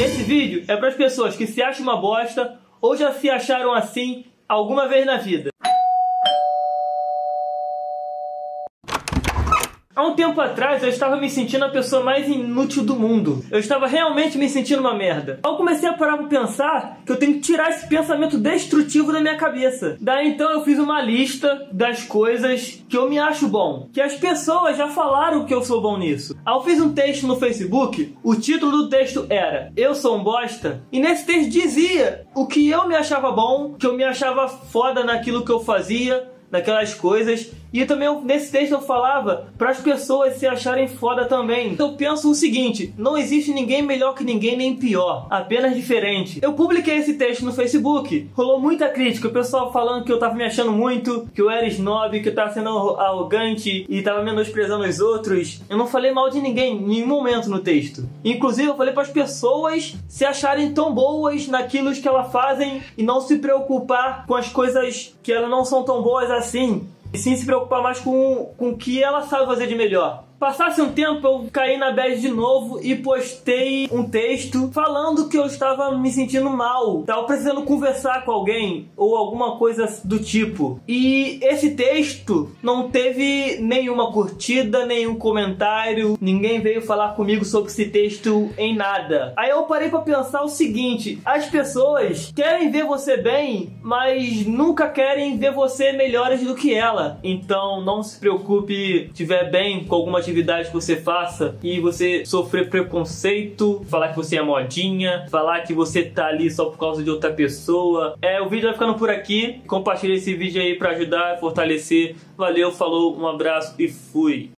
Esse vídeo é para as pessoas que se acham uma bosta ou já se acharam assim alguma vez na vida. Há um tempo atrás eu estava me sentindo a pessoa mais inútil do mundo. Eu estava realmente me sentindo uma merda. Eu comecei a parar pra pensar que eu tenho que tirar esse pensamento destrutivo da minha cabeça. Daí então eu fiz uma lista das coisas que eu me acho bom. Que as pessoas já falaram que eu sou bom nisso. Aí eu fiz um texto no Facebook. O título do texto era Eu sou um bosta. E nesse texto dizia o que eu me achava bom, que eu me achava foda naquilo que eu fazia, naquelas coisas e também nesse texto eu falava para as pessoas se acharem foda também. Eu penso o seguinte: não existe ninguém melhor que ninguém nem pior, apenas diferente. Eu publiquei esse texto no Facebook, rolou muita crítica, o pessoal falando que eu tava me achando muito, que eu era snob, que eu tava sendo arrogante e tava menosprezando os outros. Eu não falei mal de ninguém em nenhum momento no texto. Inclusive eu falei para as pessoas se acharem tão boas naquilo que elas fazem e não se preocupar com as coisas que elas não são tão boas assim e sim se preocupar mais com, com o que ela sabe fazer de melhor. Passasse um tempo, eu caí na bad de novo e postei um texto falando que eu estava me sentindo mal, estava precisando conversar com alguém ou alguma coisa do tipo. E esse texto não teve nenhuma curtida, nenhum comentário, ninguém veio falar comigo sobre esse texto em nada. Aí eu parei para pensar o seguinte: as pessoas querem ver você bem, mas nunca querem ver você melhores do que ela. Então não se preocupe, estiver bem com alguma atividade atividade que você faça e você sofrer preconceito, falar que você é modinha, falar que você tá ali só por causa de outra pessoa. É, o vídeo vai ficando por aqui. Compartilhe esse vídeo aí para ajudar fortalecer. Valeu, falou, um abraço e fui.